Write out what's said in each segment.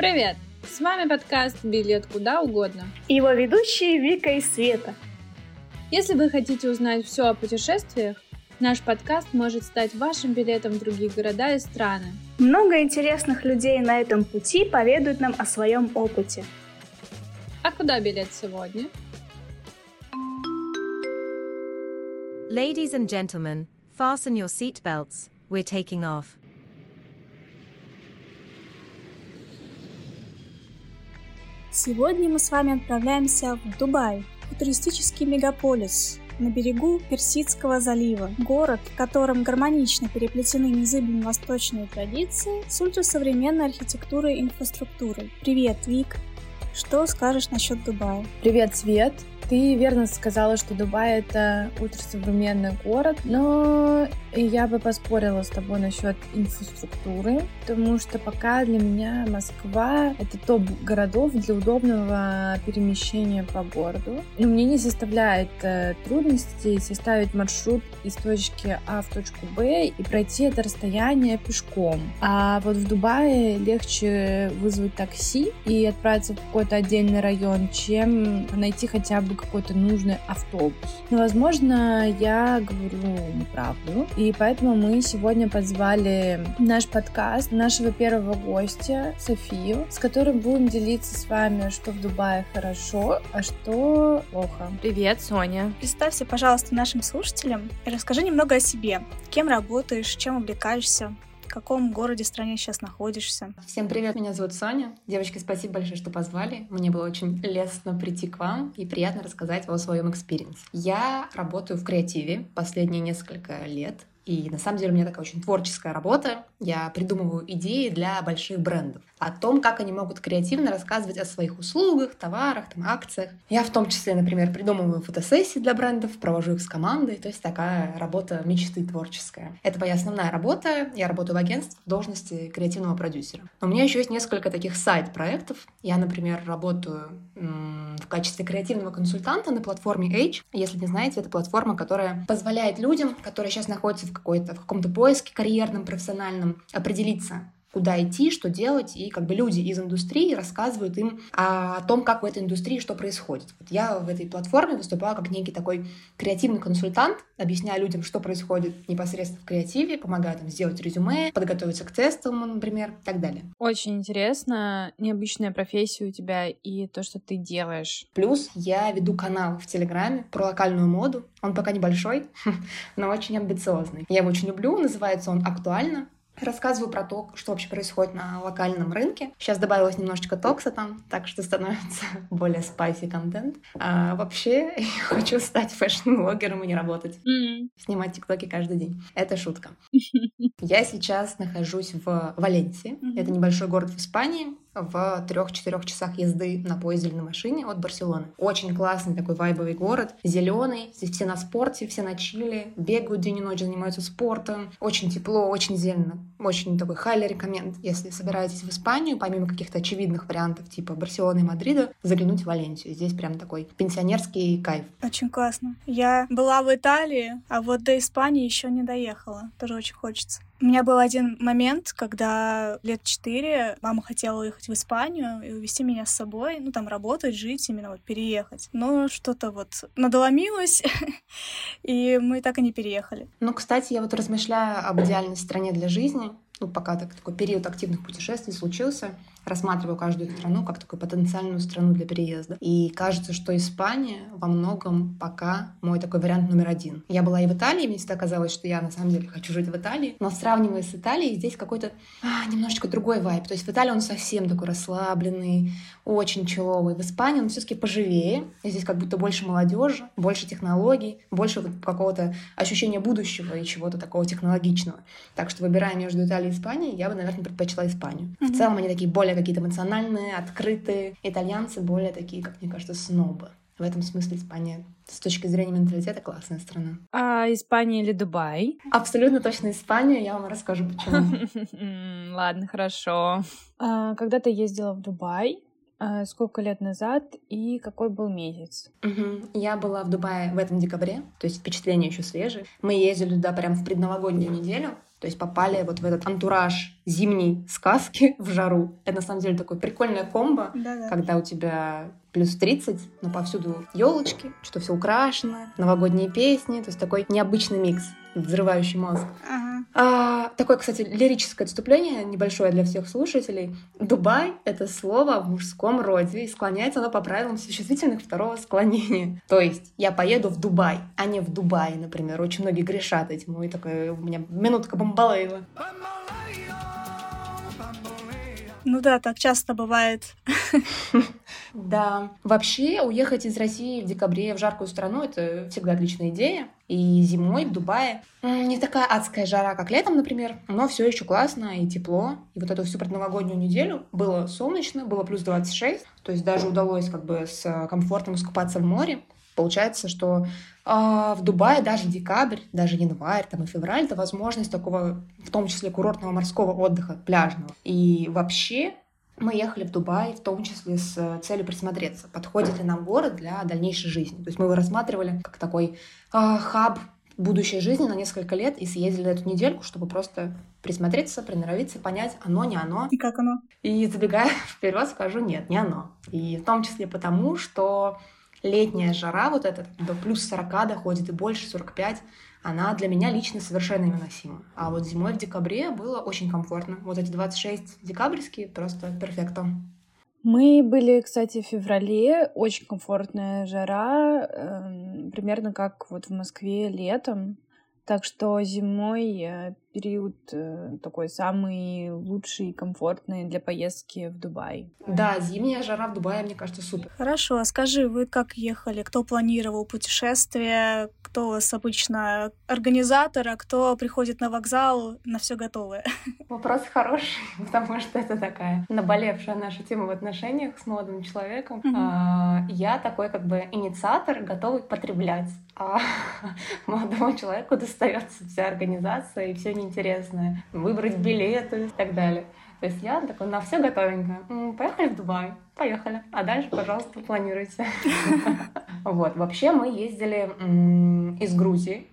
Привет! С вами подкаст «Билет куда угодно». И его ведущие Вика и Света. Если вы хотите узнать все о путешествиях, наш подкаст может стать вашим билетом в другие города и страны. Много интересных людей на этом пути поведают нам о своем опыте. А куда билет сегодня? Ladies and gentlemen, fasten your seatbelts. We're taking off. Сегодня мы с вами отправляемся в Дубай, туристический мегаполис на берегу Персидского залива. Город, в котором гармонично переплетены незыблемые восточные традиции с ультрасовременной архитектурой и инфраструктурой. Привет, Вик! Что скажешь насчет Дубая? Привет, Свет! Ты верно сказала, что Дубай — это ультрасовременный город, но я бы поспорила с тобой насчет инфраструктуры, потому что пока для меня Москва — это топ городов для удобного перемещения по городу. Но мне не составляет э, трудностей составить маршрут из точки А в точку Б и пройти это расстояние пешком. А вот в Дубае легче вызвать такси и отправиться в какой-то отдельный район, чем найти хотя бы какой-то нужный автобус. Но, возможно, я говорю неправду, и поэтому мы сегодня позвали наш подкаст нашего первого гостя Софию, с которой будем делиться с вами, что в Дубае хорошо, а что плохо. Привет, Соня. Представься, пожалуйста, нашим слушателям и расскажи немного о себе. Кем работаешь, чем увлекаешься? В каком городе, стране сейчас находишься? Всем привет, меня зовут Соня. Девочки, спасибо большое, что позвали. Мне было очень лестно прийти к вам и приятно рассказать о своем experience е. Я работаю в креативе последние несколько лет. И на самом деле у меня такая очень творческая работа. Я придумываю идеи для больших брендов. О том, как они могут креативно рассказывать о своих услугах, товарах, там, акциях. Я в том числе, например, придумываю фотосессии для брендов, провожу их с командой. То есть такая работа мечты творческая. Это моя основная работа. Я работаю в агентстве в должности креативного продюсера. Но у меня еще есть несколько таких side проектов. Я, например, работаю в качестве креативного консультанта на платформе H. Если не знаете, это платформа, которая позволяет людям, которые сейчас находятся в, какой-то, в каком-то поиске карьерном, профессиональном, определиться, куда идти, что делать, и как бы люди из индустрии рассказывают им о том, как в этой индустрии что происходит. Вот я в этой платформе выступаю как некий такой креативный консультант, объясняю людям, что происходит непосредственно в креативе, помогаю им сделать резюме, подготовиться к тестам, например, и так далее. Очень интересно, необычная профессия у тебя и то, что ты делаешь. Плюс я веду канал в Телеграме про локальную моду. Он пока небольшой, но очень амбициозный. Я его очень люблю, называется он «Актуально». Рассказываю про то, что вообще происходит на локальном рынке. Сейчас добавилось немножечко токса там, так что становится более spicy контент. А вообще я хочу стать fashion блогером и не работать. Mm. Снимать тиктоки каждый день. Это шутка. Я сейчас нахожусь в Валенсии. Mm-hmm. Это небольшой город в Испании в трех-четырех часах езды на поезде или на машине от Барселоны. Очень классный такой вайбовый город, зеленый, здесь все на спорте, все на чили, бегают день и ночь, занимаются спортом, очень тепло, очень зелено, очень такой highly recommend, если собираетесь в Испанию, помимо каких-то очевидных вариантов типа Барселоны и Мадрида, заглянуть в Валенсию. Здесь прям такой пенсионерский кайф. Очень классно. Я была в Италии, а вот до Испании еще не доехала. Тоже очень хочется. У меня был один момент, когда лет четыре мама хотела уехать в Испанию и увезти меня с собой, ну, там, работать, жить, именно вот переехать. Но что-то вот надоломилось, и мы так и не переехали. Ну, кстати, я вот размышляю об идеальной стране для жизни, ну, пока так, такой период активных путешествий случился, рассматриваю каждую страну как такую потенциальную страну для переезда. И кажется, что Испания во многом пока мой такой вариант номер один. Я была и в Италии, мне всегда казалось, что я на самом деле хочу жить в Италии, но сравнивая с Италией, здесь какой-то а, немножечко другой вайб. То есть в Италии он совсем такой расслабленный, очень человый. В Испании он все-таки поживее, здесь как будто больше молодежи, больше технологий, больше вот какого-то ощущения будущего и чего-то такого технологичного. Так что выбирая между Италией и Испанией, я бы, наверное, предпочла Испанию. Mm-hmm. В целом они такие более какие-то эмоциональные, открытые. Итальянцы более такие, как мне кажется, снобы. В этом смысле Испания с точки зрения менталитета классная страна. А Испания или Дубай? Абсолютно точно Испания, я вам расскажу почему. Ладно, хорошо. А, когда ты ездила в Дубай, а, сколько лет назад и какой был месяц? Угу. Я была в Дубае в этом декабре, то есть впечатления еще свежие. Мы ездили туда прям в предновогоднюю неделю, То есть попали вот в этот антураж зимней сказки в жару. Это на самом деле такое прикольное комбо, Да-да. когда у тебя плюс 30, но повсюду елочки, что все украшено, новогодние песни, то есть такой необычный микс, взрывающий мозг. Ага. А, такое, кстати, лирическое отступление небольшое для всех слушателей. Дубай — это слово в мужском роде, и склоняется оно по правилам существительных второго склонения. То есть я поеду в Дубай, а не в Дубай, например. Очень многие грешат этим. И такая у меня минутка бомбалейла. Ну да, так часто бывает. Да. Вообще, уехать из России в декабре в жаркую страну — это всегда отличная идея. И зимой в Дубае не такая адская жара, как летом, например, но все еще классно и тепло. И вот эту всю предновогоднюю неделю было солнечно, было плюс 26, то есть даже удалось как бы с комфортом искупаться в море. Получается, что а, в Дубае даже декабрь, даже январь там, и февраль — это возможность такого, в том числе, курортного морского отдыха, пляжного. И вообще мы ехали в Дубай в том числе с целью присмотреться, подходит ли нам город для дальнейшей жизни. То есть мы его рассматривали как такой э, хаб будущей жизни на несколько лет и съездили на эту недельку, чтобы просто присмотреться, приноровиться, понять, оно, не оно. И как оно? И забегая вперед, скажу, нет, не оно. И в том числе потому, что летняя жара, вот эта до плюс 40 доходит и больше, 45, она для меня лично совершенно невыносима. А вот зимой в декабре было очень комфортно. Вот эти 26 декабрьские просто перфекто. Мы были, кстати, в феврале. Очень комфортная жара. эм, примерно как вот в Москве летом. Так что зимой э, период э, такой самый лучший и комфортный для поездки в Дубай. Да, зимняя жара в Дубае, мне кажется, супер. Хорошо, а скажи, вы как ехали? Кто планировал путешествие? Кто у вас обычно организатор, а кто приходит на вокзал на все готовое? Вопрос хороший, потому что это такая наболевшая наша тема в отношениях с молодым человеком. А, Я такой как бы инициатор, готовый потреблять. А молодому человеку достается вся организация и все неинтересное. Выбрать билеты и так далее. То есть я такой на все готовенькое. М, Поехали в Дубай. Поехали. А дальше, пожалуйста, планируйте. Вот. Вообще мы ездили из Грузии.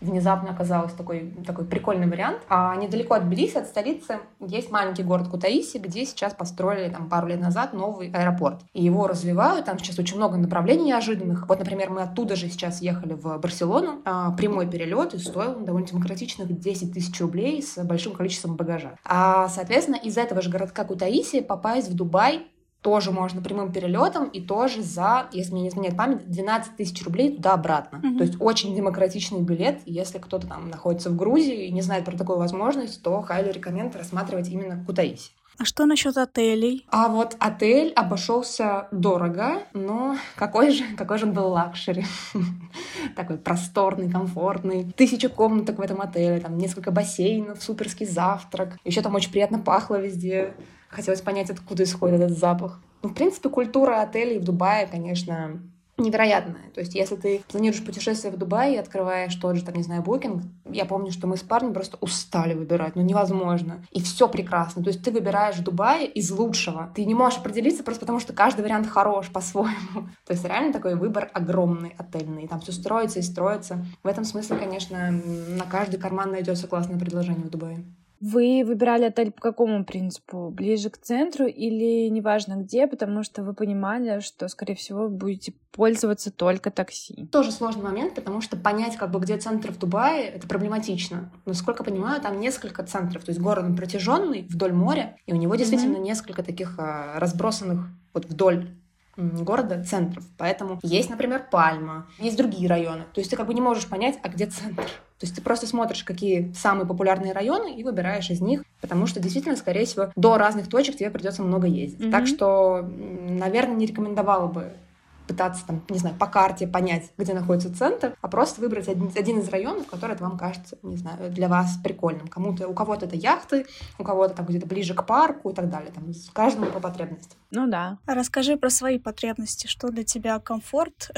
Внезапно оказалось такой, такой прикольный вариант. А недалеко от Тбилиси, от столицы, есть маленький город Кутаиси, где сейчас построили там, пару лет назад новый аэропорт. И его развивают, там сейчас очень много направлений неожиданных. Вот, например, мы оттуда же сейчас ехали в Барселону. А, прямой перелет и стоил довольно демократичных 10 тысяч рублей с большим количеством багажа. А, соответственно, из этого же городка Кутаиси попасть в Дубай тоже можно прямым перелетом и тоже за, если мне не изменяет память, 12 тысяч рублей туда-обратно. Мгм. То есть очень демократичный билет. Если кто-то там находится в Грузии и не знает про такую возможность, то highly recommend рассматривать именно Кутаиси. А что насчет отелей? А вот отель обошелся дорого, но какой же, какой же он был luxury. Такой просторный, комфортный. Тысяча комнаток в этом отеле, там несколько бассейнов, суперский завтрак. Еще там очень приятно пахло везде. Хотелось понять, откуда исходит этот запах. Ну, в принципе, культура отелей в Дубае, конечно, невероятная. То есть, если ты планируешь путешествие в Дубай и открываешь тот же, там, не знаю, букинг, я помню, что мы с парнем просто устали выбирать, ну невозможно. И все прекрасно. То есть ты выбираешь Дубай из лучшего. Ты не можешь определиться просто потому, что каждый вариант хорош по-своему. То есть реально такой выбор огромный, отельный. Там все строится и строится. В этом смысле, конечно, на каждый карман найдется классное предложение в Дубае. Вы выбирали отель по какому принципу? Ближе к центру или неважно где, потому что вы понимали, что, скорее всего, будете пользоваться только такси? Тоже сложный момент, потому что понять, как бы, где центр в Дубае, это проблематично. Насколько понимаю, там несколько центров. То есть город он протяженный вдоль моря, и у него действительно несколько таких а, разбросанных вот вдоль города центров. Поэтому есть, например, Пальма, есть другие районы. То есть ты как бы не можешь понять, а где центр. То есть ты просто смотришь, какие самые популярные районы, и выбираешь из них, потому что действительно, скорее всего, до разных точек тебе придется много ездить. Мгм. Так что, наверное, не рекомендовала бы пытаться там, не знаю, по карте понять, где находится центр, а просто выбрать один, один из районов, который вам кажется, не знаю, для вас прикольным. Кому-то, у кого-то это яхты, у кого-то там где-то ближе к парку и так далее. Там, с- каждому по потребностям. Ну да. А Расскажи про свои потребности. Что для тебя комфорт?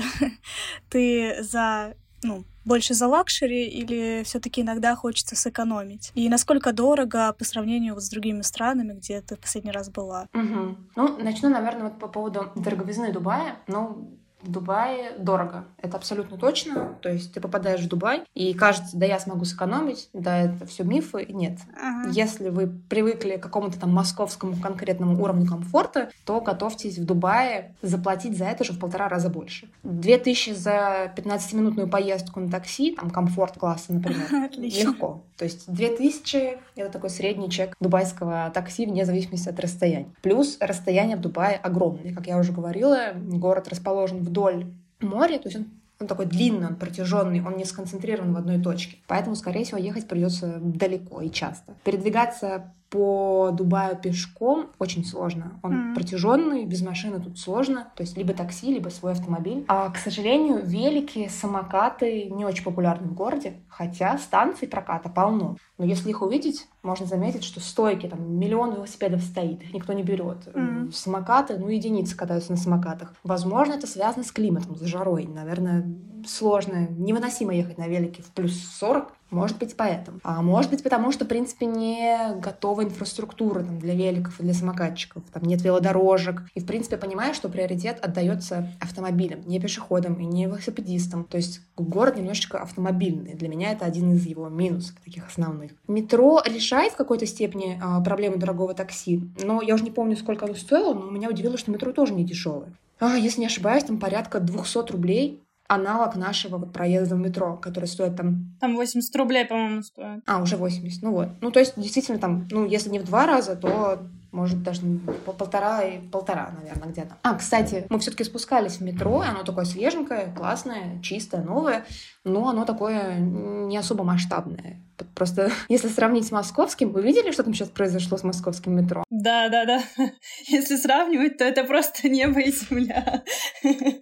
Ты за, ну, больше за luxury или все-таки иногда хочется сэкономить? И насколько дорого по сравнению вот с другими странами, где ты последний раз была? Мгм. Ну, начну, наверное, вот по поводу дороговизны Дубая. Ну, в Дубае дорого. Это абсолютно точно. То есть ты попадаешь в Дубай, и кажется, да, я смогу сэкономить, да, это все мифы. Нет. Ага. Если вы привыкли к какому-то там московскому конкретному уровню комфорта, то готовьтесь в Дубае заплатить за это же в полтора раза больше. Две тысячи за 15-минутную поездку на такси, там комфорт класса, например, легко. То есть две тысячи — это такой средний чек дубайского такси вне зависимости от расстояния. Плюс расстояние в Дубае огромное. Как я уже говорила, город расположен вдоль моря, то есть он он такой длинный, он протяженный, он не сконцентрирован в одной точке. Поэтому, скорее всего, ехать придется далеко и часто. Передвигаться по Дубаю пешком очень сложно. Он mm. протяженный, без машины тут сложно. То есть либо такси, либо свой автомобиль. А, к сожалению, велики, самокаты не очень популярны в городе, хотя станций проката полно. Но если их увидеть, можно заметить, что стойки, там миллион велосипедов стоит, их никто не берет. Mm. Самокаты, ну, единицы катаются на самокатах. Возможно, это связано с климатом, с жарой. Наверное, сложно, невыносимо ехать на велике в плюс 40, может быть, поэтому. А может быть, потому что, в принципе, не готова инфраструктура там, для великов и для самокатчиков. Там нет велодорожек. И, в принципе, понимаю, что приоритет отдается автомобилям, не пешеходам и не велосипедистам. То есть город немножечко автомобильный. Для меня это один из его минусов таких основных. Метро решает в какой-то степени а, проблему дорогого такси. Но я уже не помню, сколько оно стоило, но меня удивило, что метро тоже не дешевое. А, если не ошибаюсь, там порядка 200 рублей аналог нашего вот проезда в метро, который стоит там... Там 80 рублей, по-моему, стоит. А, уже 80, ну вот. Ну, то есть, действительно, там, ну, если не в два раза, то может даже по полтора и полтора, наверное, где-то. А, кстати, мы все-таки спускались в метро, и оно такое свеженькое, классное, чистое, новое, но оно такое не особо масштабное. Просто если сравнить с московским, вы видели, что там сейчас произошло с московским метро? Да, да, да. Если сравнивать, то это просто небо и земля.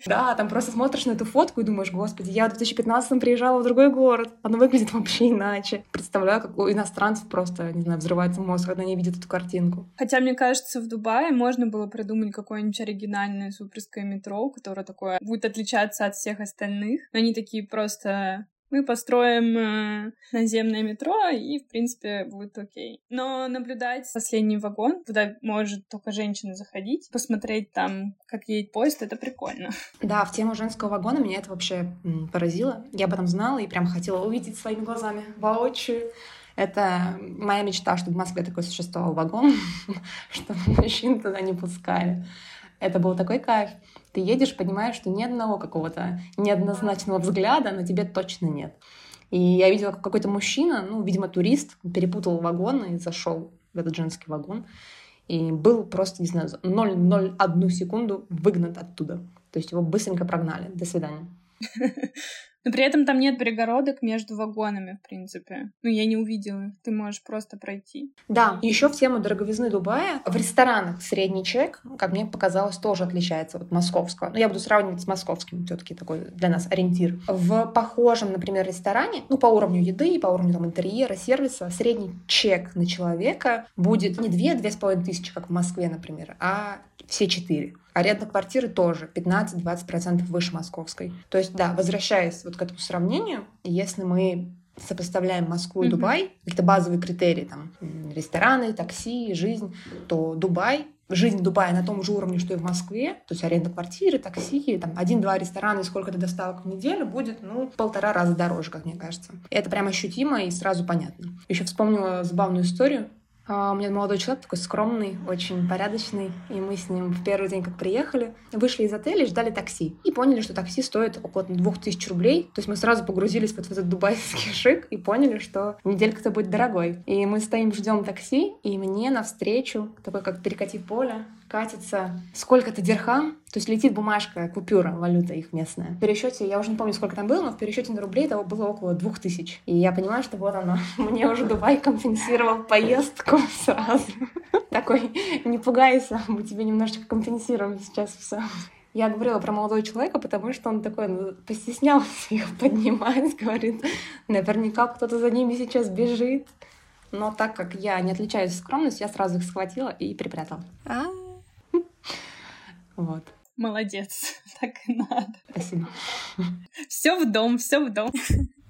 Да, там просто смотришь на эту фотку и думаешь, господи, я в 2015 приезжала в другой город, оно выглядит вообще иначе. Представляю, как у иностранцев просто, не знаю, взрывается мозг, когда они видят эту картинку. Хотя, мне кажется, в Дубае можно было придумать какое-нибудь оригинальное суперское метро, которое такое будет отличаться от всех остальных. Они такие просто мы построим э, наземное метро, и, в принципе, будет окей. Но наблюдать последний вагон, куда может только женщина заходить, посмотреть там, как едет поезд, это прикольно. Да, в тему женского вагона меня это вообще поразило. Я об этом знала и прям хотела увидеть своими глазами воочию. Это моя мечта, чтобы в Москве такой существовал вагон, чтобы мужчин туда не пускали. Это был такой кайф. Ты едешь, понимаешь, что ни одного какого-то неоднозначного взгляда на тебе точно нет. И я видела, как какой-то мужчина, ну, видимо, турист, перепутал вагон и зашел в этот женский вагон. И был просто, не знаю, 0,01 секунду выгнан оттуда. То есть его быстренько прогнали. До свидания. Но при этом там нет перегородок между вагонами, в принципе. Ну, я не увидела. Ты можешь просто пройти. Да, еще в тему дороговизны Дубая. В ресторанах средний чек, как мне показалось, тоже отличается от московского. Но ну, я буду сравнивать с московским, все таки такой для нас ориентир. В похожем, например, ресторане, ну, по уровню еды, по уровню там, интерьера, сервиса, средний чек на человека будет не две, две с половиной тысячи, как в Москве, например, а все четыре. Аренда квартиры тоже 15-20% выше московской. То есть, да, возвращаясь вот к этому сравнению, если мы сопоставляем Москву и Дубай, mm-hmm. какие-то базовые критерии, там, рестораны, такси, жизнь, то Дубай жизнь Дубая на том же уровне, что и в Москве, то есть аренда квартиры, такси, там один-два ресторана и сколько-то доставок в неделю будет, ну, полтора раза дороже, как мне кажется. И это прям ощутимо и сразу понятно. Еще вспомнила забавную историю. А, у меня молодой человек такой скромный, очень порядочный, и мы с ним в первый день, как приехали, вышли из отеля и ждали такси. И поняли, что такси стоит около 2000 рублей. То есть мы сразу погрузились в этот дубайский шик и поняли, что неделька-то будет дорогой. И мы стоим, ждем такси, и мне навстречу, такой как перекати поле, катится сколько-то дирхам, то есть летит бумажка, купюра, валюта их местная. В пересчете, я уже не помню, сколько там было, но в пересчете на рублей того было около двух тысяч. И я понимаю, что вот оно, мне уже Дубай компенсировал поездку сразу. Такой, не пугайся, мы тебе немножечко компенсируем сейчас все. Я говорила про молодого человека, потому что он такой ну, постеснялся их поднимать, говорит, наверняка кто-то за ними сейчас бежит. Но так как я не отличаюсь скромностью, я сразу их схватила и припрятала. А, вот. Молодец, так и надо. Спасибо. Все в дом, все в дом.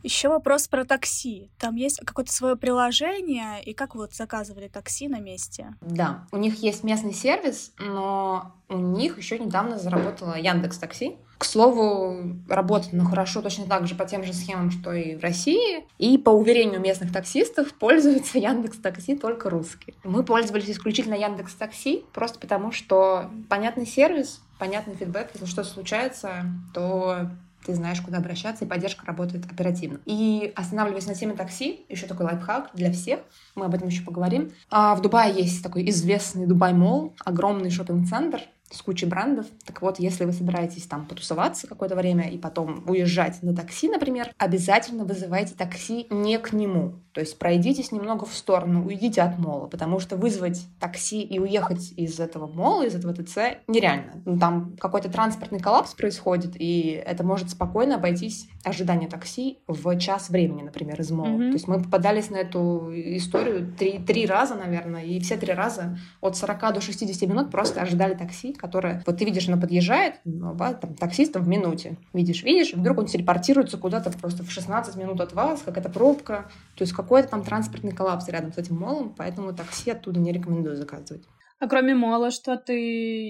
Еще вопрос про такси. Там есть какое-то свое приложение, и как вот заказывали такси на месте? Да, у них есть местный сервис, но у них еще недавно заработала Яндекс Такси. К слову, работает ну, хорошо точно так же по тем же схемам, что и в России. И по уверению местных таксистов, пользуется Яндекс Такси только русские. Мы пользовались исключительно Яндекс Такси, просто потому что понятный сервис, понятный фидбэк. Если что-то случается, то ты знаешь, куда обращаться, и поддержка работает оперативно. И останавливаясь на теме такси, еще такой лайфхак для всех, мы об этом еще поговорим. А в Дубае есть такой известный Дубай Мол, огромный шопинг-центр, с кучей брендов. Так вот, если вы собираетесь там потусоваться какое-то время и потом уезжать на такси, например, обязательно вызывайте такси не к нему. То есть пройдитесь немного в сторону, уйдите от мола, потому что вызвать такси и уехать из этого мола, из этого ТЦ нереально. Ну, там какой-то транспортный коллапс происходит, и это может спокойно обойтись ожидание такси в час времени, например, из мола. Mm-hmm. То есть мы попадались на эту историю три, три раза, наверное, и все три раза от 40 до 60 минут просто ожидали такси, которое... Вот ты видишь, оно подъезжает, ну, там, таксистом в минуте. Видишь, видишь, вдруг он телепортируется куда-то просто в 16 минут от вас, какая-то пробка. То есть какой-то там транспортный коллапс рядом с этим молом, поэтому такси оттуда не рекомендую заказывать. А кроме мола, что ты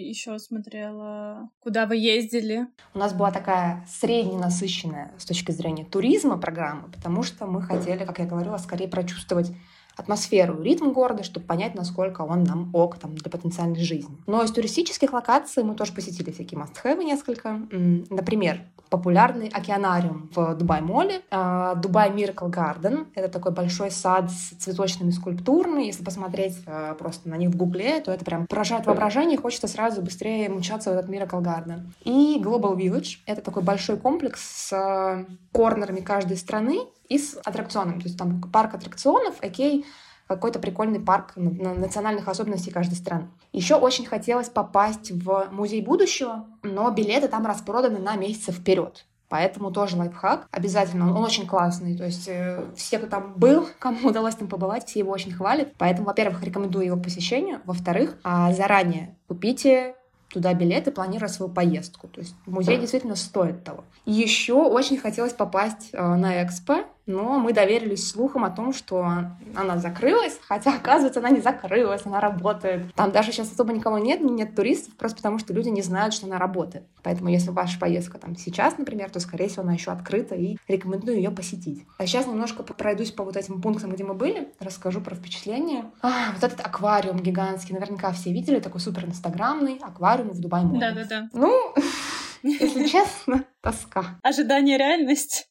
еще смотрела? Куда вы ездили? У нас была такая средненасыщенная с точки зрения туризма программа, потому что мы хотели, как я говорила, скорее прочувствовать атмосферу, ритм города, чтобы понять, насколько он нам ок там, для потенциальной жизни. Но из туристических локаций мы тоже посетили всякие must-have несколько. Например, популярный океанариум в Дубай-моле. А, Дубай Miracle Garden. Это такой большой сад с цветочными скульптурами. Если посмотреть а, просто на них в гугле, то это прям поражает воображение, хочется сразу быстрее мчаться в этот Miracle Garden. И Global Village. Это такой большой комплекс с а, корнерами каждой страны и с аттракционами. То есть там парк аттракционов, окей, какой-то прикольный парк национальных особенностей каждой страны. Еще очень хотелось попасть в музей будущего, но билеты там распроданы на месяцы вперед. Поэтому тоже лайфхак. Обязательно. Он очень классный. То есть э, все, кто там был, кому удалось там побывать, все его очень хвалят. Поэтому, во-первых, рекомендую его к посещению. Во-вторых, а, заранее купите туда билеты, планируя свою поездку. То есть музей действительно стоит того. Еще очень хотелось попасть э, на экспо, но мы доверились слухам о том, что она закрылась, хотя, оказывается, она не закрылась, она работает. Там даже сейчас особо никого нет, нет туристов, просто потому что люди не знают, что она работает. Поэтому, если ваша поездка там сейчас, например, то, скорее всего, она еще открыта, и рекомендую ее посетить. А сейчас немножко пройдусь по вот этим пунктам, где мы были, расскажу про впечатления. А, вот этот аквариум гигантский, наверняка все видели, такой супер инстаграмный аквариум в Дубае. Да-да-да. Ну, если честно, тоска. Ожидание реальность.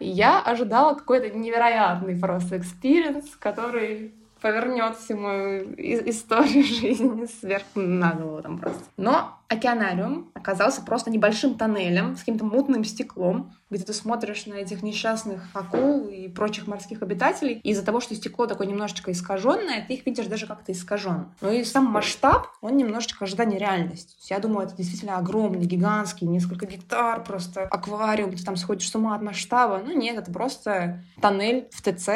Я ожидала какой-то невероятный просто experience, который повернет всю мою историю жизни сверху на голову там просто. Но океанариум оказался просто небольшим тоннелем с каким-то мутным стеклом, где ты смотришь на этих несчастных акул и прочих морских обитателей. Из-за того, что стекло такое немножечко искаженное, ты их видишь даже как-то искаженно. Ну и сам масштаб, он немножечко ожидание реальности. Я думаю, это действительно огромный, гигантский, несколько гектар просто аквариум, ты там сходишь с ума от масштаба. Ну нет, это просто тоннель в ТЦ,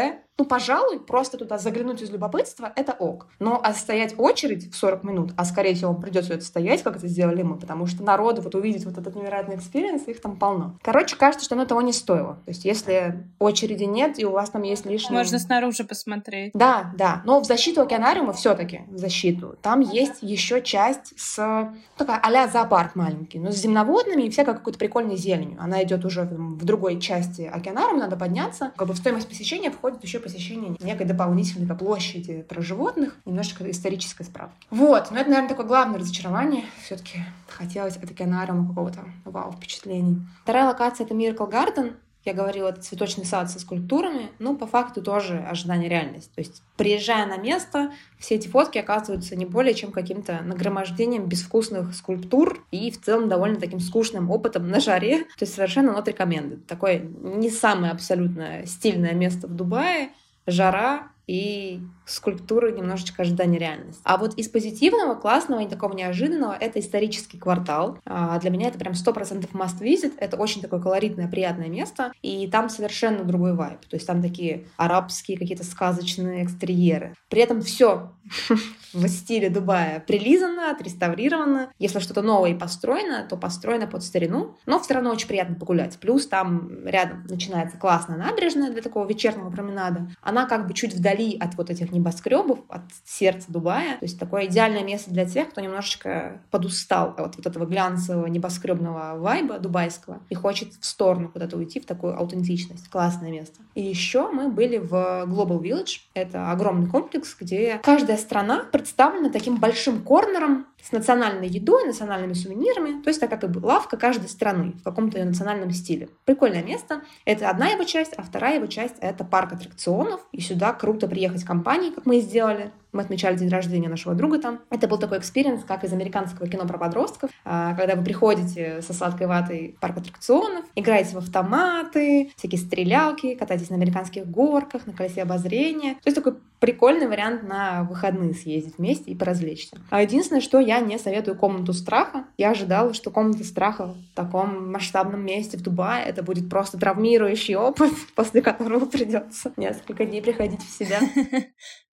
ну, пожалуй, просто туда заглянуть из любопытства — это ок. Но а стоять очередь в 40 минут, а скорее всего придется это стоять, как это сделали мы, потому что народу вот увидеть вот этот невероятный experience, их там полно. Короче, кажется, что оно того не стоило. То есть если очереди нет, и у вас там есть лишние... Можно снаружи посмотреть. Да, да. Но в защиту океанариума все таки в защиту. Там есть еще часть с... Ну, такая а зоопарк маленький, но с земноводными и всякой какой-то прикольной зеленью. Она идет уже в другой части океанариума, надо подняться. Как бы в стоимость посещения входит еще посещение некой дополнительной площади про животных, немножечко исторической справки. Вот, но это, наверное, такое главное разочарование. все таки хотелось от океанариума какого-то вау впечатлений. Вторая локация — это Miracle Garden. Я говорила, это цветочный сад со скульптурами, но по факту тоже ожидание реальность. То есть, приезжая на место, все эти фотки оказываются не более чем каким-то нагромождением безвкусных скульптур и в целом довольно таким скучным опытом на жаре. То есть совершенно not recommended. Такое не самое абсолютно стильное место в Дубае, жара и скульптуры немножечко ожидания реальности. А вот из позитивного, классного и такого неожиданного это исторический квартал. А для меня это прям сто процентов must visit. Это очень такое колоритное, приятное место. И там совершенно другой вайб. То есть там такие арабские какие-то сказочные экстерьеры. При этом все в стиле Дубая прилизано, отреставрировано. Если что-то новое и построено, то построено под старину. Но все равно очень приятно погулять. Плюс там рядом начинается классная набережная для такого вечернего променада. Она как бы чуть вдали от вот этих небоскребов, от сердца Дубая. То есть такое идеальное место для тех, кто немножечко подустал от вот этого глянцевого небоскребного вайба дубайского и хочет в сторону куда-то уйти, в такую аутентичность. Классное место. И еще мы были в Global Village. Это огромный комплекс, где каждая страна представлена таким большим корнером с национальной едой, национальными сувенирами. То есть это как бы лавка каждой страны в каком-то ее национальном стиле. Прикольное место. Это одна его часть, а вторая его часть — это парк аттракционов. И сюда круто приехать компанией, как мы и сделали. Мы отмечали день рождения нашего друга там. Это был такой experience, как из американского кино про подростков, а, когда вы приходите со сладкой ватой в парк аттракционов, играете в автоматы, всякие стрелялки, катаетесь на американских горках, на колесе обозрения. То есть такой прикольный вариант на выходные съездить вместе и поразвлечься. А единственное, что я не советую комнату страха. Я ожидала, что комната страха в таком масштабном месте в Дубае это будет просто травмирующий опыт, после которого придется несколько дней приходить в себя.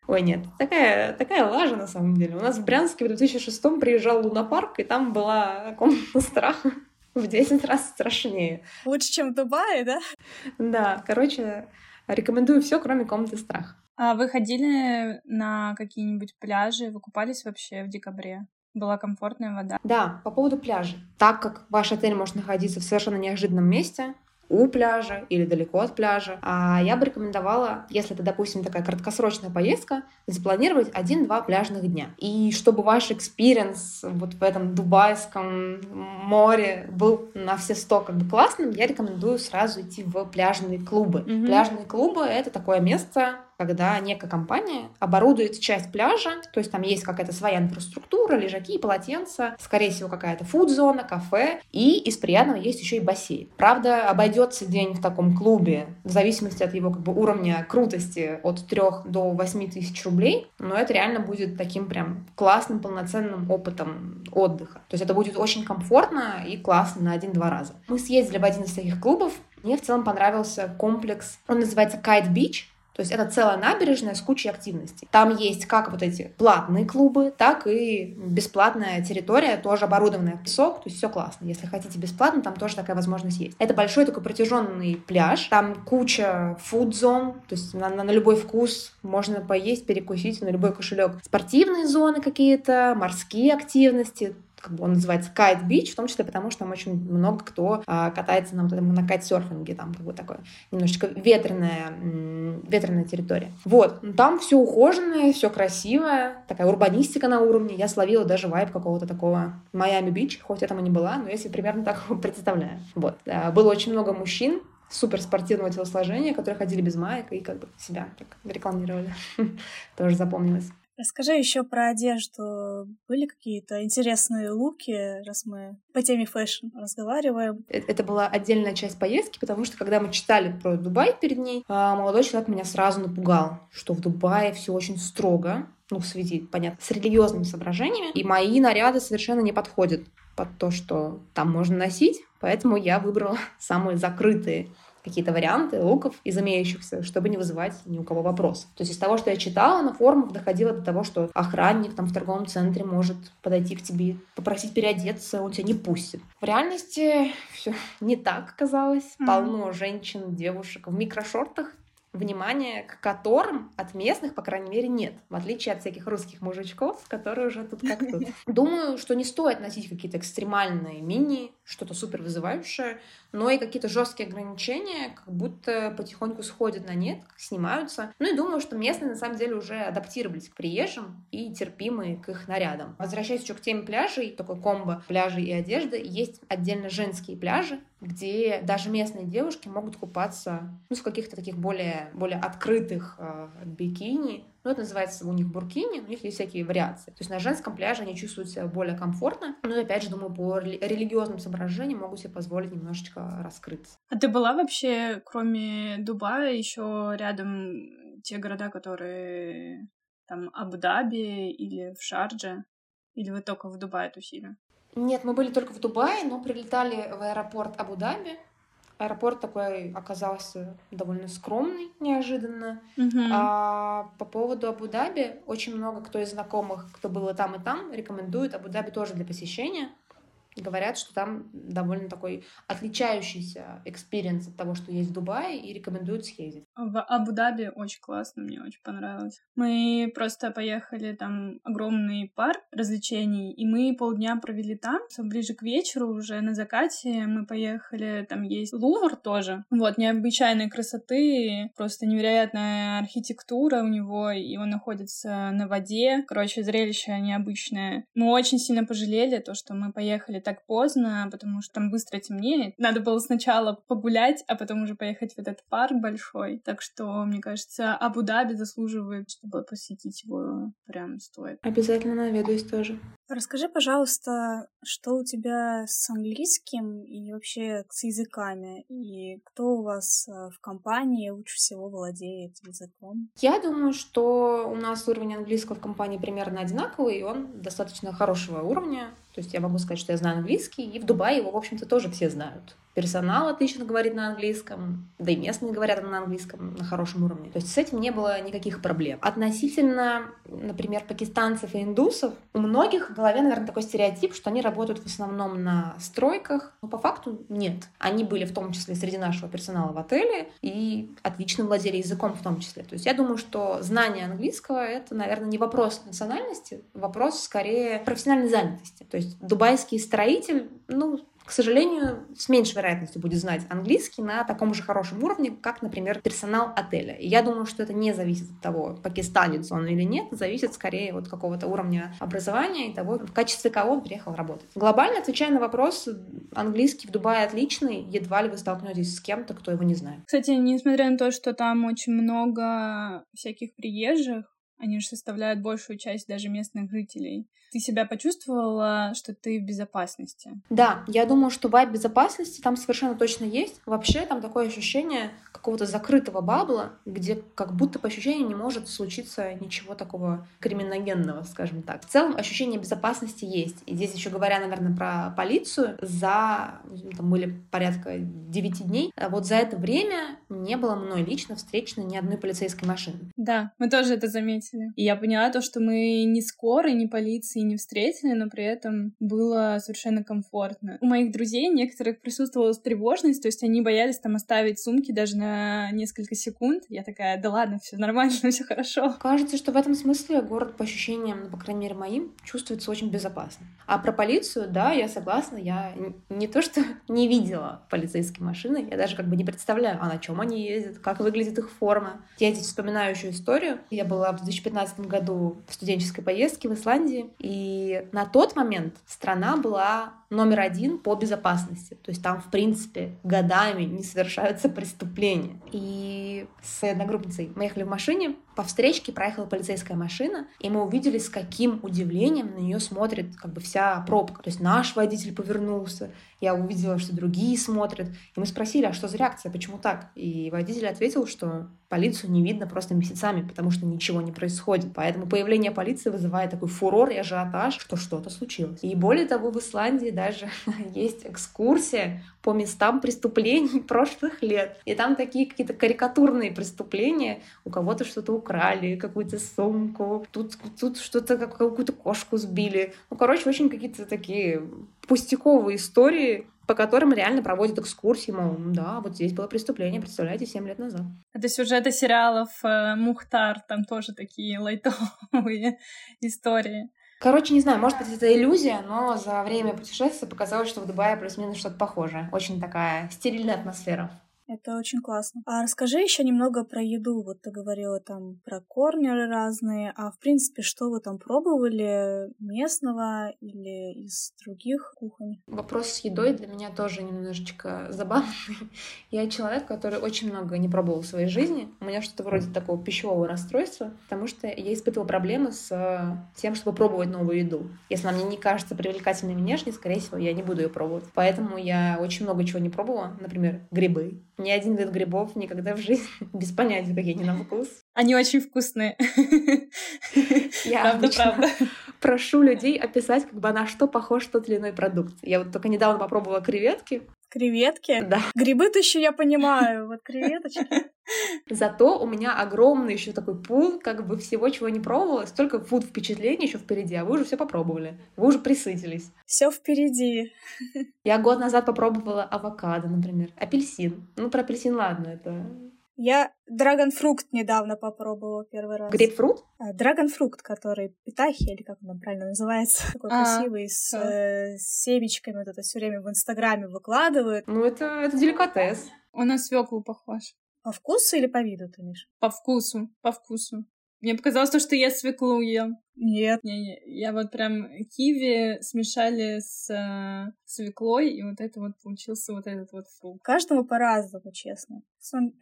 Ой, нет, такая, такая лажа на самом деле. У нас в Брянске в 2006 приезжал Луна-парк, и там была комната страха в 10 раз страшнее. Лучше, чем в Дубае, да? Да, короче, рекомендую все, кроме комнаты страха. А вы ходили на какие-нибудь пляжи? Вы купались вообще в декабре? Была комфортная вода? Да, по поводу пляжа. Так как ваш отель может находиться в совершенно неожиданном месте, у пляжа или далеко от пляжа. А я бы рекомендовала, если это, допустим, такая краткосрочная поездка, запланировать один-два пляжных дня. И чтобы ваш experience вот в этом дубайском море был на все сто как бы классным, я рекомендую сразу идти в пляжные клубы. Mm-hmm. Пляжные клубы — это такое место, когда некая компания оборудует часть пляжа, то есть там есть какая-то своя инфраструктура, лежаки, полотенца, скорее всего, какая-то фуд-зона, кафе, и из приятного есть еще и бассейн. Правда, обойдется день в таком клубе, в зависимости от его как бы уровня крутости, от 3 до 8 тысяч рублей, но это реально будет таким прям классным, полноценным опытом отдыха. То есть это будет очень комфортно и классно на один-два раза. Мы съездили в один из таких клубов, мне в целом понравился комплекс, он называется Kite Beach, то есть это целая набережная с кучей активностей. Там есть как вот эти платные клубы, так и бесплатная территория, тоже оборудованная в песок. То есть все классно. Если хотите бесплатно, там тоже такая возможность есть. Это большой такой протяженный пляж. Там куча фуд-зон, то есть на, на, на любой вкус можно поесть, перекусить, на любой кошелек. Спортивные зоны какие-то, морские активности, как бы он называется Kite Beach, в том числе потому, что там очень много кто а, катается на вот этом на кайтсерфинге, там как бы такое немножечко ветреная, ветреная территория. Вот, там все ухоженное, все красивое, такая урбанистика на уровне. Я словила даже вайб какого-то такого Майами Бич, хоть там не была, но если примерно так представляю. Вот, было очень много мужчин, суперспортивного телосложения, которые ходили без маек и как бы себя так рекламировали. Тоже запомнилось. Расскажи еще про одежду. Были какие-то интересные луки, раз мы по теме fashion разговариваем? Э, это была отдельная часть поездки, потому что когда мы читали про Дубай перед ней, а, молодой человек меня сразу напугал, что в Дубае все очень строго, ну, в связи, понятно, с религиозными соображениями, и мои наряды совершенно не подходят под то, что там можно носить, поэтому я выбрала самые закрытые какие-то варианты луков из имеющихся, чтобы не вызывать ни у кого вопрос. То есть из того, что я читала на форумах, доходило до того, что охранник там в торговом центре может подойти к тебе, попросить переодеться, он тебя не пустит. В реальности все не так оказалось. Mm-hmm. Полно женщин, девушек в микрошортах внимания к которым от местных, по крайней мере, нет. В отличие от всяких русских мужичков, которые уже тут как тут. Думаю, что не стоит носить какие-то экстремальные мини, что-то супер вызывающее, но и какие-то жесткие ограничения как будто потихоньку сходят на нет, снимаются. Ну и думаю, что местные на самом деле уже адаптировались к приезжим и терпимые к их нарядам. Возвращаясь еще к теме пляжей, такой комбо пляжей и одежды, есть отдельно женские пляжи, где даже местные девушки могут купаться ну, в каких-то таких более, более открытых э, бикини. Ну, это называется у них буркини, у них есть всякие вариации. То есть на женском пляже они чувствуют себя более комфортно, но и опять же, думаю, по религиозным соображениям могут себе позволить немножечко раскрыться. А ты была вообще, кроме Дубая, еще рядом те города, которые там Абу-Даби или в Шардже? Или вы только в Дубае тусили? Нет, мы были только в Дубае, но прилетали в аэропорт Абу-Даби. Аэропорт такой оказался довольно скромный, неожиданно. Mm-hmm. А по поводу Абу-Даби, очень много кто из знакомых, кто был и там, и там, рекомендует Абу-Даби тоже для посещения. Говорят, что там довольно такой отличающийся experience от того, что есть в Дубае, и рекомендуют съездить. В Абу-Даби очень классно, мне очень понравилось. Мы просто поехали, там огромный парк развлечений, и мы полдня провели там. Ближе к вечеру, уже на закате, мы поехали, там есть Лувр тоже. Вот, необычайной красоты, просто невероятная архитектура у него, и он находится на воде. Короче, зрелище необычное. Мы очень сильно пожалели то, что мы поехали так поздно, потому что там быстро темнеет. Надо было сначала погулять, а потом уже поехать в этот парк большой. Так что, мне кажется, Абу-Даби заслуживает, чтобы посетить его прям стоит. Обязательно наведаюсь тоже. Расскажи, пожалуйста, что у тебя с английским и вообще с языками, и кто у вас э, в компании лучше всего владеет языком? Я думаю, что у нас уровень английского в компании примерно одинаковый, и он достаточно хорошего уровня. То есть я могу сказать, что я знаю английский, и в Дубае его, в общем-то, тоже все знают персонал отлично говорит на английском, да и местные говорят на английском на хорошем уровне. То есть с этим не было никаких проблем. Относительно, например, пакистанцев и индусов, у многих в голове, наверное, такой стереотип, что они работают в основном на стройках, но по факту нет. Они были в том числе среди нашего персонала в отеле и отлично владели языком в том числе. То есть я думаю, что знание английского — это, наверное, не вопрос национальности, вопрос скорее профессиональной занятости. То есть дубайский строитель, ну, к сожалению, с меньшей вероятностью будет знать английский на таком же хорошем уровне, как, например, персонал отеля. И я думаю, что это не зависит от того, пакистанец он или нет, зависит скорее от какого-то уровня образования и того, в качестве кого он приехал работать. Глобально, отвечая на вопрос, английский в Дубае отличный, едва ли вы столкнетесь с кем-то, кто его не знает. Кстати, несмотря на то, что там очень много всяких приезжих, они же составляют большую часть даже местных жителей. Ты себя почувствовала, что ты в безопасности? Да, я думаю, что вайб безопасности там совершенно точно есть. Вообще там такое ощущение какого-то закрытого бабла, где как будто по ощущению не может случиться ничего такого криминогенного, скажем так. В целом ощущение безопасности есть. И здесь еще говоря, наверное, про полицию, за там были порядка 9 дней, а вот за это время не было мной лично встречено ни одной полицейской машины. Да, мы тоже это заметили. И я поняла то, что мы не скорой, не полиции и не встретили, но при этом было совершенно комфортно. У моих друзей некоторых присутствовала тревожность, то есть они боялись там оставить сумки даже на несколько секунд. Я такая, да ладно, все нормально, все хорошо. Кажется, что в этом смысле город, по ощущениям, ну, по крайней мере, моим, чувствуется очень безопасно. А про полицию, да, я согласна, я не то что не видела полицейские машины, я даже как бы не представляю, а на чем они ездят, как выглядит их форма. Я здесь вспоминаю еще историю. Я была в 2015 году в студенческой поездке в Исландии, и на тот момент страна была номер один по безопасности. То есть там, в принципе, годами не совершаются преступления. И с одногруппницей мы ехали в машине, по встречке проехала полицейская машина, и мы увидели, с каким удивлением на нее смотрит как бы вся пробка. То есть наш водитель повернулся, я увидела, что другие смотрят. И мы спросили, а что за реакция, почему так? И водитель ответил, что полицию не видно просто месяцами, потому что ничего не происходит. Поэтому появление полиции вызывает такой фурор и ажиотаж, что что-то случилось. И более того, в Исландии даже есть экскурсия по местам преступлений прошлых лет. И там такие какие-то карикатурные преступления. У кого-то что-то украли, какую-то сумку, тут, тут что-то, какую-то кошку сбили. Ну, короче, очень какие-то такие пустяковые истории, по которым реально проводят экскурсии, мол, да, вот здесь было преступление, представляете, 7 лет назад. Это сюжеты сериалов э, Мухтар, там тоже такие лайтовые истории. Короче, не знаю, может быть, это иллюзия, но за время путешествия показалось, что в Дубае плюс-минус что-то похожее. Очень такая стерильная атмосфера. Это очень классно. А расскажи еще немного про еду. Вот ты говорила там про корнеры разные. А в принципе, что вы там пробовали местного или из других кухонь? Вопрос с едой для меня тоже немножечко забавный. Я человек, который очень много не пробовал в своей жизни. У меня что-то вроде такого пищевого расстройства, потому что я испытывала проблемы с тем, чтобы пробовать новую еду. Если она мне не кажется привлекательной внешне, скорее всего, я не буду ее пробовать. Поэтому я очень много чего не пробовала. Например, грибы ни один вид грибов никогда в жизни без понятия, какие они на вкус. Они очень вкусные. Я правда, правда. прошу людей описать, как бы на что похож тот или иной продукт. Я вот только недавно попробовала креветки. Креветки? Да. Грибы-то еще я понимаю, вот креветочки. Зато у меня огромный еще такой пул, как бы всего, чего не пробовала, столько фуд впечатлений еще впереди, а вы уже все попробовали, вы уже присытились. Все впереди. Я год назад попробовала авокадо, например, апельсин. Ну, про апельсин ладно, это я драгонфрукт недавно попробовала первый раз. Грейпфрут? А, драгонфрукт, который питахи, или как он правильно называется. Такой а, красивый, с, э, с семечками. Вот это все время в Инстаграме выкладывают. Ну, это, это деликатес. Он на свеклу похож. По вкусу или по виду, ты Миш? По вкусу, по вкусу. Мне показалось, то, что я свеклу ем. Нет. Не, не, я вот прям киви смешали с э, свеклой, и вот это вот получился вот этот вот фрукт. Каждому по-разному, честно.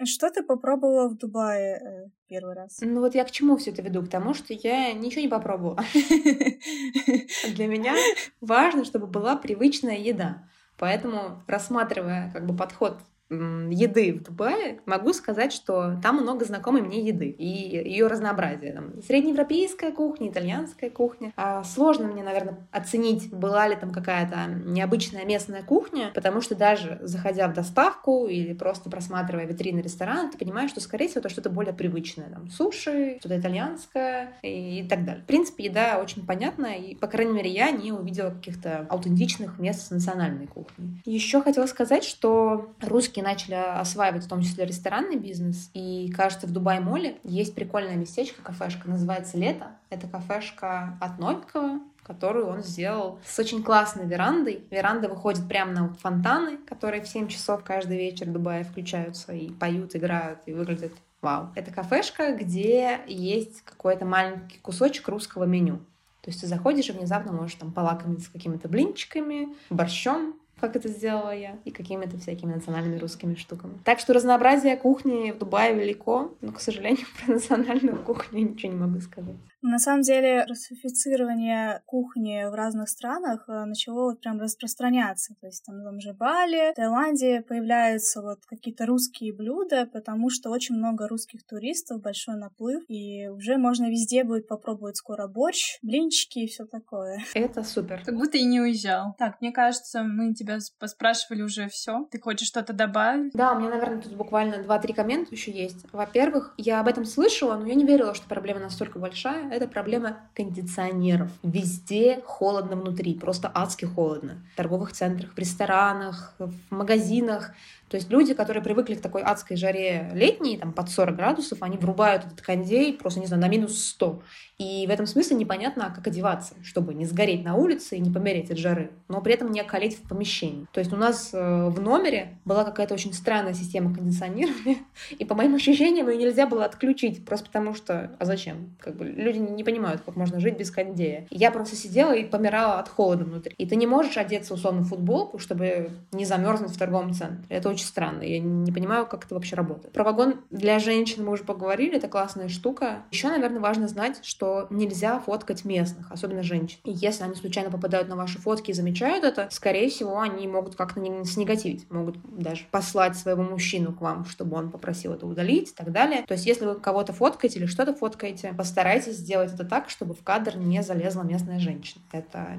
Что ты попробовала в Дубае э, первый раз? Ну вот я к чему все это веду? К тому, что я ничего не попробовала. Для меня важно, чтобы была привычная еда. Поэтому, рассматривая как бы подход еды в Дубае, могу сказать, что там много знакомой мне еды и ее разнообразие. Там, среднеевропейская кухня, итальянская кухня. А сложно мне, наверное, оценить, была ли там какая-то необычная местная кухня, потому что даже заходя в доставку или просто просматривая витрины ресторана, ты понимаешь, что, скорее всего, это что-то более привычное. Там суши, что-то итальянское и, так далее. В принципе, еда очень понятная, и, по крайней мере, я не увидела каких-то аутентичных мест с национальной кухней. Еще хотела сказать, что русские русские начали осваивать в том числе ресторанный бизнес. И, кажется, в Дубай-моле есть прикольное местечко, кафешка, называется «Лето». Это кафешка от Новикова, которую он сделал с очень классной верандой. Веранда выходит прямо на фонтаны, которые в 7 часов каждый вечер в Дубае включаются и поют, играют, и выглядят вау. Это кафешка, где есть какой-то маленький кусочек русского меню. То есть ты заходишь и внезапно можешь там полакомиться какими-то блинчиками, борщом, как это сделала я, и какими-то всякими национальными русскими штуками. Так что разнообразие кухни в Дубае велико, но, к сожалению, про национальную кухню ничего не могу сказать. На самом деле, русифицирование кухни в разных странах э, начало вот прям распространяться. То есть там в том же Бали, Таиланде появляются вот какие-то русские блюда, потому что очень много русских туристов, большой наплыв, и уже можно везде будет попробовать скоро борщ, блинчики и все такое. Это супер. Как будто и не уезжал. Так, мне кажется, мы тебя поспрашивали уже все. Ты хочешь что-то добавить? Да, у меня, наверное, тут буквально два-три коммента еще есть. Во-первых, я об этом слышала, но я не верила, что проблема настолько большая это проблема кондиционеров. Везде холодно внутри, просто адски холодно. В торговых центрах, в ресторанах, в магазинах. То есть люди, которые привыкли к такой адской жаре летней, там под 40 градусов, они врубают этот кондей просто, не знаю, на минус 100. И в этом смысле непонятно, как одеваться, чтобы не сгореть на улице и не помереть от жары, но при этом не околеть в помещении. То есть у нас э, в номере была какая-то очень странная система кондиционирования, и по моим ощущениям ее нельзя было отключить, просто потому что, а зачем? Как бы люди не понимают, как можно жить без кондея. Я просто сидела и помирала от холода внутри. И ты не можешь одеться условно в футболку, чтобы не замерзнуть в торговом центре. Это очень странно. Я не понимаю, как это вообще работает. Про вагон для женщин мы уже поговорили, это классная штука. Еще, наверное, важно знать, что нельзя фоткать местных, особенно женщин. И если они случайно попадают на ваши фотки и замечают это, скорее всего, они могут как-то не снегативить, могут даже послать своего мужчину к вам, чтобы он попросил это удалить и так далее. То есть, если вы кого-то фоткаете или что-то фоткаете, постарайтесь сделать это так, чтобы в кадр не залезла местная женщина. Это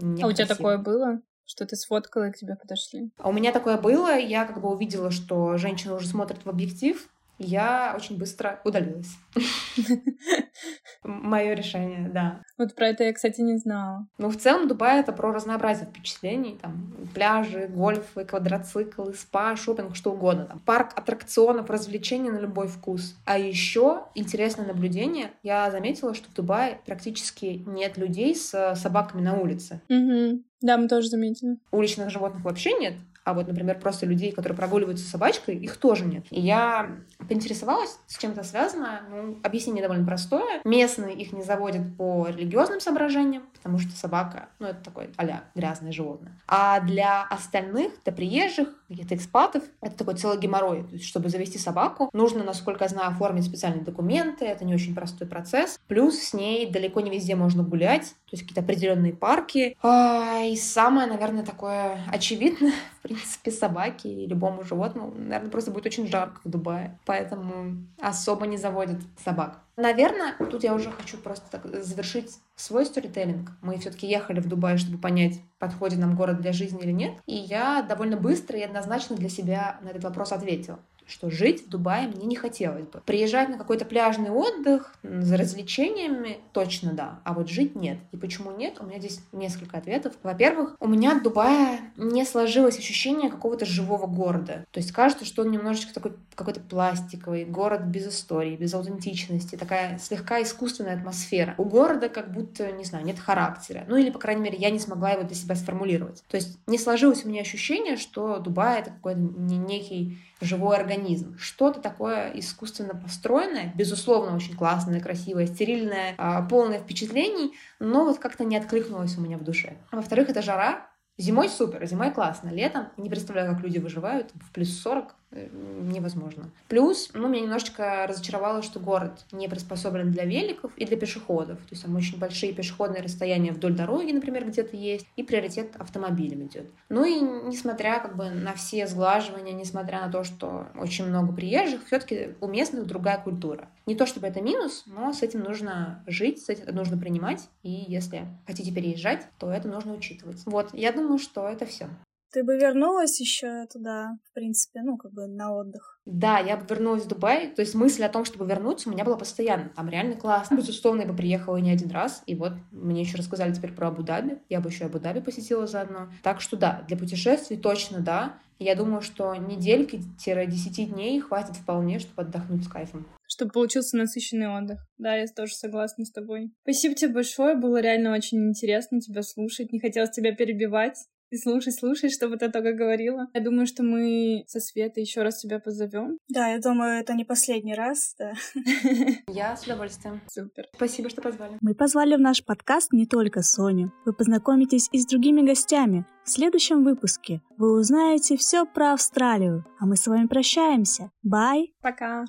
не А у тебя такое было? Что ты сфоткала и к тебе подошли? А у меня такое было. Я как бы увидела, что женщина уже смотрит в объектив, я очень быстро удалилась. Мое решение, да. Вот про это я, кстати, не знала. Ну, в целом, Дубай — это про разнообразие впечатлений. Там пляжи, гольфы, квадроциклы, спа, шопинг, что угодно. Там парк аттракционов, развлечения на любой вкус. А еще интересное наблюдение. Я заметила, что в Дубае практически нет людей с собаками на улице. Угу. Да, мы тоже заметили. Уличных животных вообще нет а вот, например, просто людей, которые прогуливаются с собачкой, их тоже нет. И я поинтересовалась, с чем это связано. Ну, объяснение довольно простое. Местные их не заводят по религиозным соображениям, потому что собака, ну, это такое а грязное животное. А для остальных, для приезжих, каких-то экспатов, это такой целый геморрой. То есть, чтобы завести собаку, нужно, насколько я знаю, оформить специальные документы, это не очень простой процесс. Плюс с ней далеко не везде можно гулять, то есть какие-то определенные парки. А, и самое, наверное, такое очевидное, в принципе, собаке и любому животному, наверное, просто будет очень жарко в Дубае. Поэтому особо не заводят собак. Наверное, тут я уже хочу просто так завершить свой сторителлинг. Мы все-таки ехали в Дубай, чтобы понять, подходит нам город для жизни или нет. И я довольно быстро и однозначно для себя на этот вопрос ответила что жить в Дубае мне не хотелось бы. Приезжать на какой-то пляжный отдых за развлечениями точно да, а вот жить нет. И почему нет? У меня здесь несколько ответов. Во-первых, у меня от Дубая не сложилось ощущение какого-то живого города. То есть кажется, что он немножечко такой какой-то пластиковый, город без истории, без аутентичности, такая слегка искусственная атмосфера. У города как будто, не знаю, нет характера. Ну или, по крайней мере, я не смогла его для себя сформулировать. То есть не сложилось у меня ощущение, что Дубай — это какой-то некий живой организм. Что-то такое искусственно построенное, безусловно, очень классное, красивое, стерильное, а, полное впечатлений, но вот как-то не откликнулось у меня в душе. Во-вторых, это жара, Зимой супер, зимой классно. Летом не представляю, как люди выживают в плюс 40 Э, невозможно. Плюс, ну, меня немножечко разочаровало, что город не приспособлен для великов и для пешеходов. То есть там очень большие пешеходные расстояния вдоль дороги, например, где-то есть, и приоритет автомобилем идет. Ну и несмотря как бы на все сглаживания, несмотря на то, что очень много приезжих, все-таки у местных другая культура. Не то чтобы это минус, но с этим нужно жить, с этим нужно принимать, и если хотите переезжать, то это нужно учитывать. Вот, я думаю, что это все. Ты бы вернулась еще туда, в принципе, ну, как бы на отдых? Да, я бы вернулась в Дубай. То есть мысль о том, чтобы вернуться, у меня была постоянно. Там реально классно. Безусловно, я бы приехала не один раз. И вот мне еще рассказали теперь про Абу-Даби. Я бы еще Абу-Даби посетила заодно. Так что да, для путешествий точно да. Я думаю, что недельки-10 дней хватит вполне, чтобы отдохнуть с кайфом. Чтобы получился насыщенный отдых. Да, я тоже согласна с тобой. Спасибо тебе большое. Было реально очень интересно тебя слушать. Не хотелось тебя перебивать и слушай, слушай, что вот я только говорила. Я думаю, что мы со Светой еще раз тебя позовем. Да, я думаю, это не последний раз. Да. Я с удовольствием. Супер. Спасибо, что позвали. Мы позвали в наш подкаст не только Соню. Вы познакомитесь и с другими гостями. В следующем выпуске вы узнаете все про Австралию. А мы с вами прощаемся. Бай. Пока.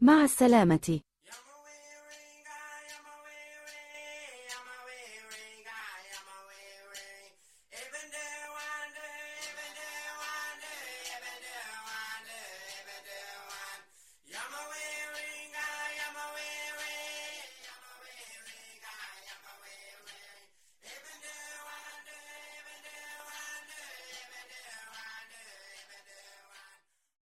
Ма саламати.